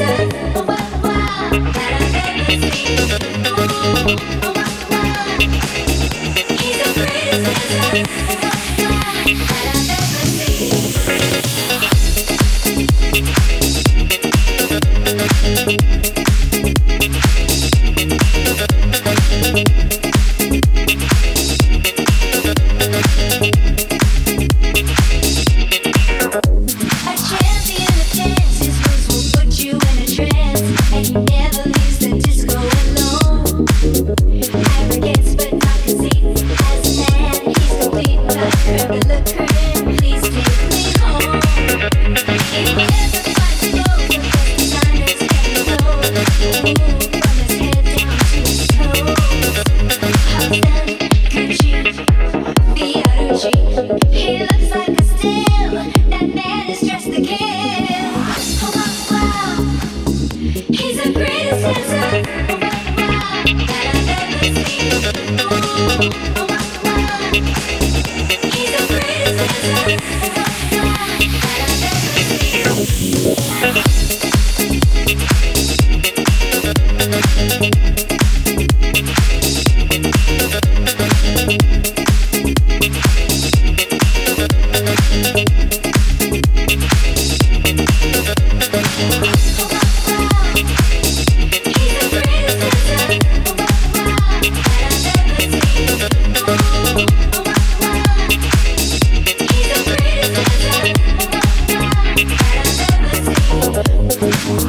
Thank look